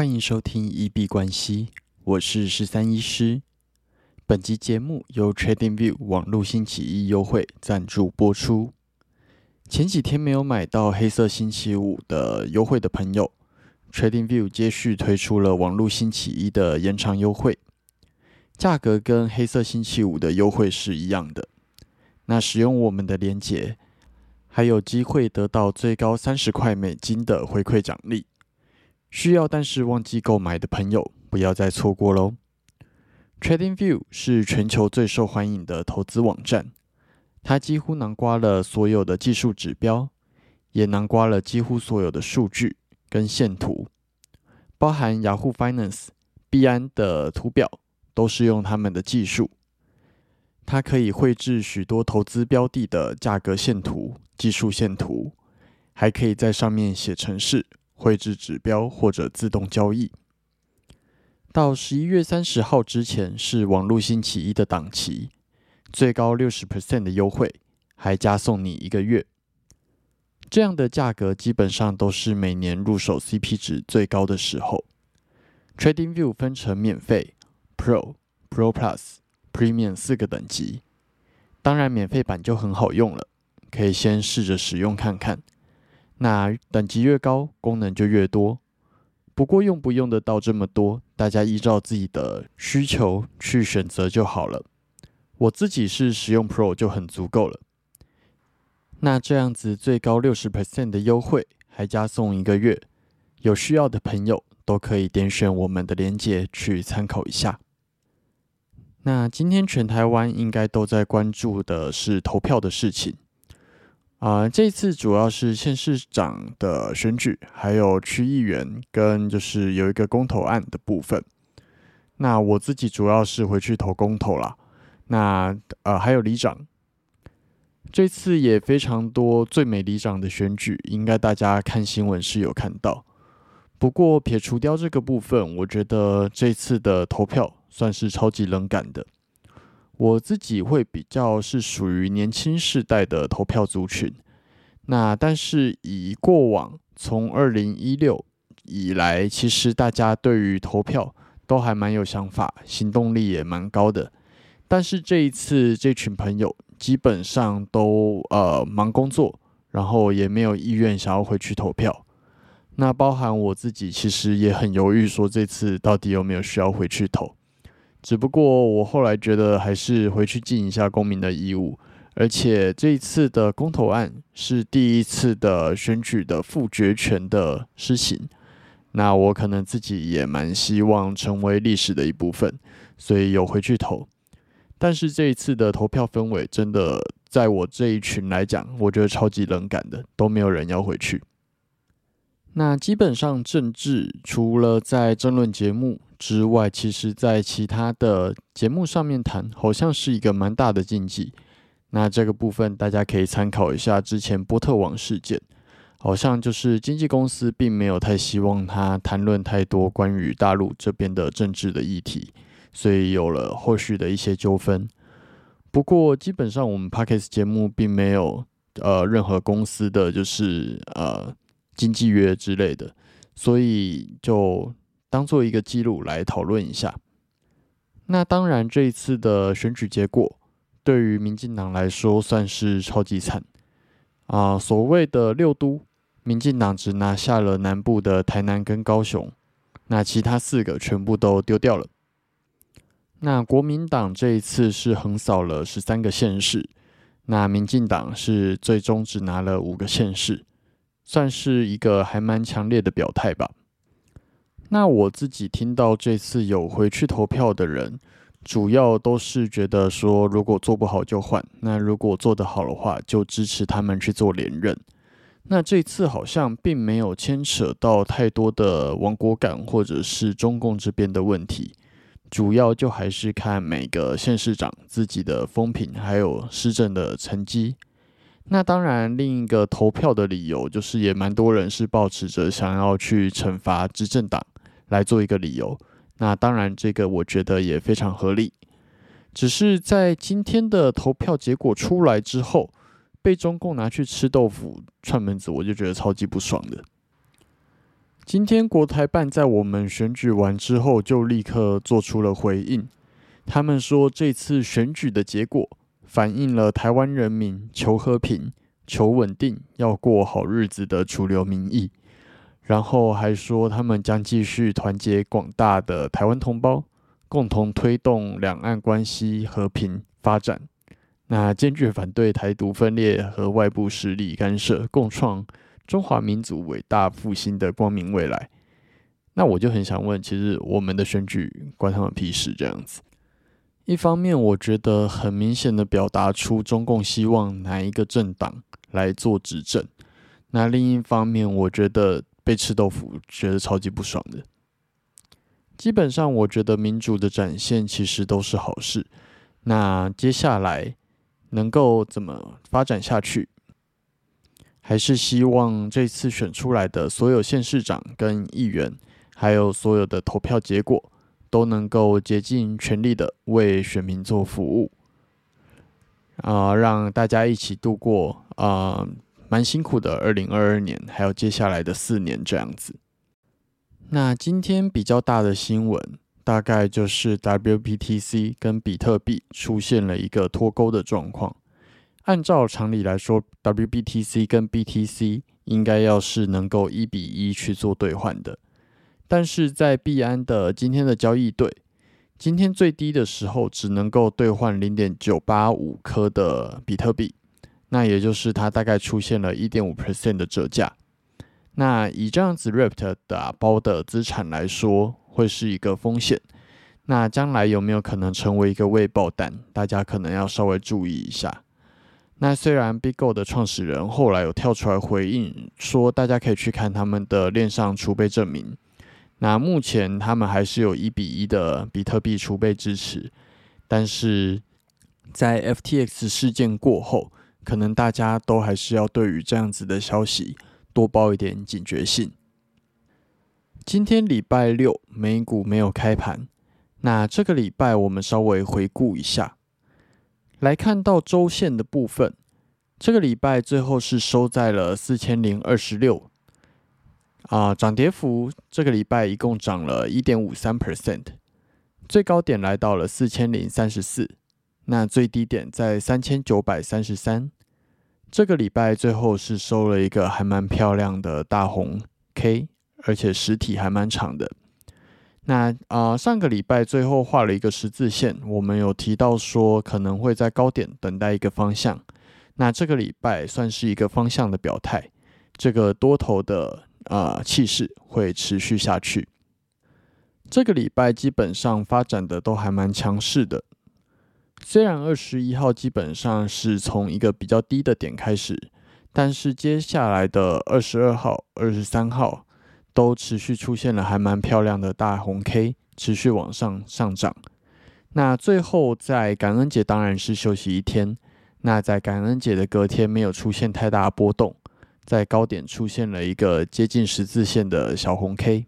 欢迎收听一币关系，我是十三医师。本集节目由 TradingView 网络星期一优惠赞助播出。前几天没有买到黑色星期五的优惠的朋友，TradingView 接续推出了网络星期一的延长优惠，价格跟黑色星期五的优惠是一样的。那使用我们的链接，还有机会得到最高三十块美金的回馈奖励。需要但是忘记购买的朋友，不要再错过喽！TradingView 是全球最受欢迎的投资网站，它几乎囊括了所有的技术指标，也囊括了几乎所有的数据跟线图，包含 Yahoo Finance、币安的图表，都是用他们的技术。它可以绘制许多投资标的的价格线图、技术线图，还可以在上面写程式。绘制指标或者自动交易，到十一月三十号之前是网络星期一的档期，最高六十 percent 的优惠，还加送你一个月。这样的价格基本上都是每年入手 CP 值最高的时候。TradingView 分成免费、Pro、Pro Plus、Premium 四个等级，当然免费版就很好用了，可以先试着使用看看。那等级越高，功能就越多。不过用不用得到这么多，大家依照自己的需求去选择就好了。我自己是使用 Pro 就很足够了。那这样子最高六十 percent 的优惠，还加送一个月，有需要的朋友都可以点选我们的链接去参考一下。那今天全台湾应该都在关注的是投票的事情。啊，这次主要是县市长的选举，还有区议员跟就是有一个公投案的部分。那我自己主要是回去投公投啦。那呃还有里长，这次也非常多最美里长的选举，应该大家看新闻是有看到。不过撇除掉这个部分，我觉得这次的投票算是超级冷感的。我自己会比较是属于年轻世代的投票族群，那但是以过往从二零一六以来，其实大家对于投票都还蛮有想法，行动力也蛮高的。但是这一次这群朋友基本上都呃忙工作，然后也没有意愿想要回去投票。那包含我自己，其实也很犹豫，说这次到底有没有需要回去投。只不过我后来觉得还是回去尽一下公民的义务，而且这一次的公投案是第一次的选举的复决权的施行，那我可能自己也蛮希望成为历史的一部分，所以有回去投。但是这一次的投票氛围真的在我这一群来讲，我觉得超级冷感的，都没有人要回去。那基本上政治除了在争论节目。之外，其实，在其他的节目上面谈，好像是一个蛮大的禁忌。那这个部分，大家可以参考一下之前波特网事件，好像就是经纪公司并没有太希望他谈论太多关于大陆这边的政治的议题，所以有了后续的一些纠纷。不过，基本上我们 Parkes 节目并没有呃任何公司的就是呃经纪约之类的，所以就。当做一个记录来讨论一下。那当然，这一次的选举结果对于民进党来说算是超级惨啊！所谓的六都，民进党只拿下了南部的台南跟高雄，那其他四个全部都丢掉了。那国民党这一次是横扫了十三个县市，那民进党是最终只拿了五个县市，算是一个还蛮强烈的表态吧。那我自己听到这次有回去投票的人，主要都是觉得说，如果做不好就换，那如果做得好的话，就支持他们去做连任。那这次好像并没有牵扯到太多的亡国感或者是中共这边的问题，主要就还是看每个县市长自己的风评还有施政的成绩。那当然，另一个投票的理由就是，也蛮多人是抱持着想要去惩罚执政党。来做一个理由，那当然这个我觉得也非常合理。只是在今天的投票结果出来之后，被中共拿去吃豆腐串门子，我就觉得超级不爽的。今天国台办在我们选举完之后，就立刻做出了回应。他们说，这次选举的结果反映了台湾人民求和平、求稳定、要过好日子的主流民意。然后还说，他们将继续团结广大的台湾同胞，共同推动两岸关系和平发展。那坚决反对台独分裂和外部势力干涉，共创。中华民族伟大复兴的光明未来，那我就很想问，其实我们的选举关他们屁事？这样子，一方面我觉得很明显的表达出中共希望哪一个政党来做执政，那另一方面我觉得被吃豆腐，觉得超级不爽的。基本上，我觉得民主的展现其实都是好事。那接下来能够怎么发展下去？还是希望这次选出来的所有县市长跟议员，还有所有的投票结果，都能够竭尽全力的为选民做服务，啊，让大家一起度过啊蛮辛苦的二零二二年，还有接下来的四年这样子。那今天比较大的新闻，大概就是 WPTC 跟比特币出现了一个脱钩的状况。按照常理来说，WBTC 跟 BTC 应该要是能够一比一去做兑换的，但是在币安的今天的交易对，今天最低的时候只能够兑换零点九八五颗的比特币，那也就是它大概出现了一点五 percent 的折价。那以这样子 Rapt 打包的资产来说，会是一个风险。那将来有没有可能成为一个未爆弹？大家可能要稍微注意一下。那虽然 BigGo 的创始人后来有跳出来回应说，大家可以去看他们的链上储备证明。那目前他们还是有一比一的比特币储备支持，但是在 FTX 事件过后，可能大家都还是要对于这样子的消息多抱一点警觉性。今天礼拜六美股没有开盘，那这个礼拜我们稍微回顾一下。来看到周线的部分，这个礼拜最后是收在了四千零二十六，啊，涨跌幅这个礼拜一共涨了一点五三 percent，最高点来到了四千零三十四，那最低点在三千九百三十三，这个礼拜最后是收了一个还蛮漂亮的大红 K，而且实体还蛮长的。那啊，上个礼拜最后画了一个十字线，我们有提到说可能会在高点等待一个方向。那这个礼拜算是一个方向的表态，这个多头的啊气势会持续下去。这个礼拜基本上发展的都还蛮强势的，虽然二十一号基本上是从一个比较低的点开始，但是接下来的二十二号、二十三号。都持续出现了还蛮漂亮的大红 K，持续往上上涨。那最后在感恩节当然是休息一天。那在感恩节的隔天没有出现太大波动，在高点出现了一个接近十字线的小红 K。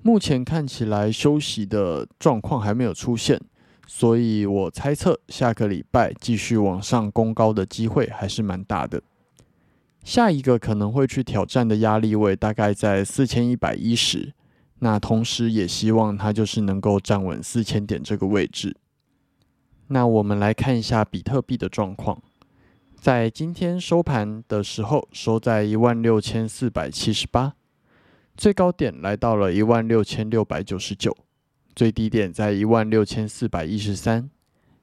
目前看起来休息的状况还没有出现，所以我猜测下个礼拜继续往上攻高的机会还是蛮大的。下一个可能会去挑战的压力位大概在四千一百一十，那同时也希望它就是能够站稳四千点这个位置。那我们来看一下比特币的状况，在今天收盘的时候收在一万六千四百七十八，最高点来到了一万六千六百九十九，最低点在一万六千四百一十三，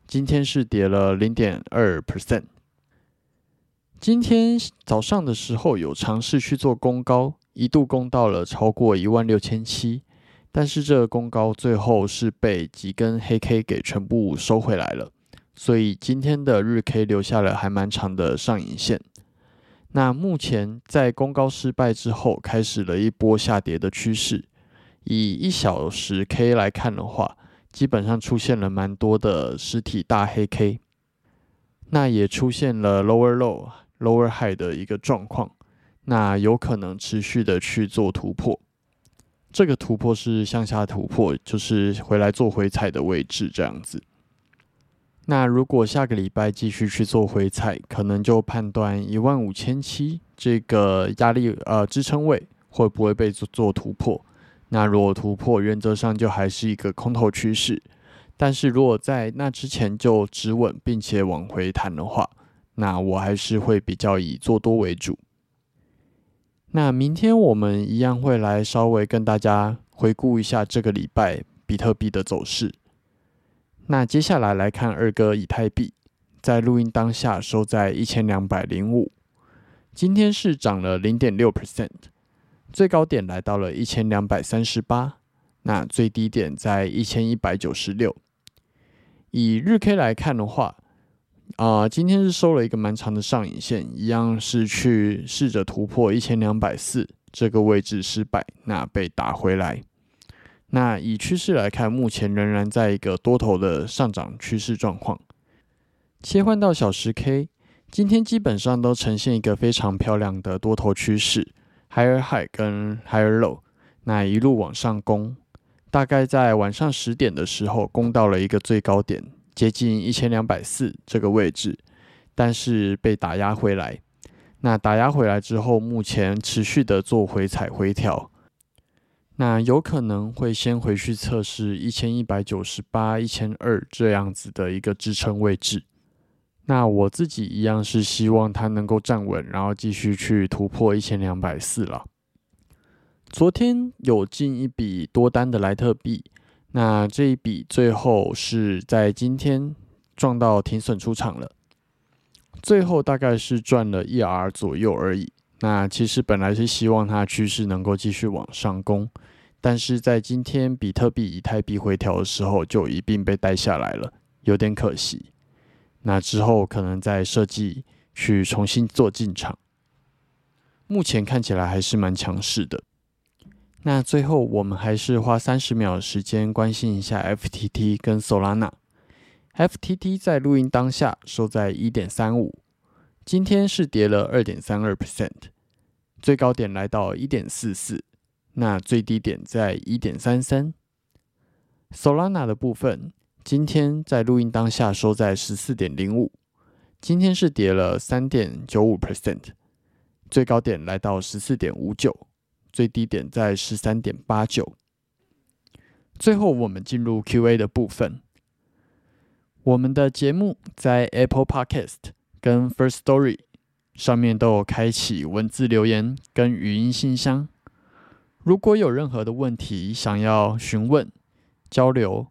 今天是跌了零点二 percent。今天早上的时候有尝试去做攻高，一度攻到了超过一万六千七，但是这个攻高最后是被几根黑 K 给全部收回来了，所以今天的日 K 留下了还蛮长的上影线。那目前在攻高失败之后，开始了一波下跌的趋势。以一小时 K 来看的话，基本上出现了蛮多的实体大黑 K，那也出现了 lower low。lower high 的一个状况，那有可能持续的去做突破。这个突破是向下突破，就是回来做回踩的位置这样子。那如果下个礼拜继续去做回踩，可能就判断一万五千七这个压力呃支撑位会不会被做做突破。那如果突破，原则上就还是一个空头趋势。但是如果在那之前就止稳，并且往回弹的话，那我还是会比较以做多为主。那明天我们一样会来稍微跟大家回顾一下这个礼拜比特币的走势。那接下来来看二哥以太币，在录音当下收在一千两百零五，今天是涨了零点六 percent，最高点来到了一千两百三十八，那最低点在一千一百九十六。以日 K 来看的话，啊，今天是收了一个蛮长的上影线，一样是去试着突破一千两百四这个位置失败，那被打回来。那以趋势来看，目前仍然在一个多头的上涨趋势状况。切换到小时 K，今天基本上都呈现一个非常漂亮的多头趋势，higher high 跟 higher low，那一路往上攻，大概在晚上十点的时候攻到了一个最高点。接近一千两百四这个位置，但是被打压回来。那打压回来之后，目前持续的做回踩回调，那有可能会先回去测试一千一百九十八、一千二这样子的一个支撑位置。那我自己一样是希望它能够站稳，然后继续去突破一千两百四了。昨天有进一笔多单的莱特币。那这一笔最后是在今天撞到停损出场了，最后大概是赚了一 R 左右而已。那其实本来是希望它趋势能够继续往上攻，但是在今天比特币、以太币回调的时候，就一并被带下来了，有点可惜。那之后可能再设计去重新做进场，目前看起来还是蛮强势的。那最后，我们还是花三十秒的时间关心一下 FTT 跟 Solana。FTT 在录音当下收在一点三五，今天是跌了二点三二 percent，最高点来到一点四四，那最低点在一点三三。Solana 的部分，今天在录音当下收在十四点零五，今天是跌了三点九五 percent，最高点来到十四点五九。最低点在十三点八九。最后，我们进入 Q&A 的部分。我们的节目在 Apple Podcast 跟 First Story 上面都有开启文字留言跟语音信箱。如果有任何的问题想要询问、交流，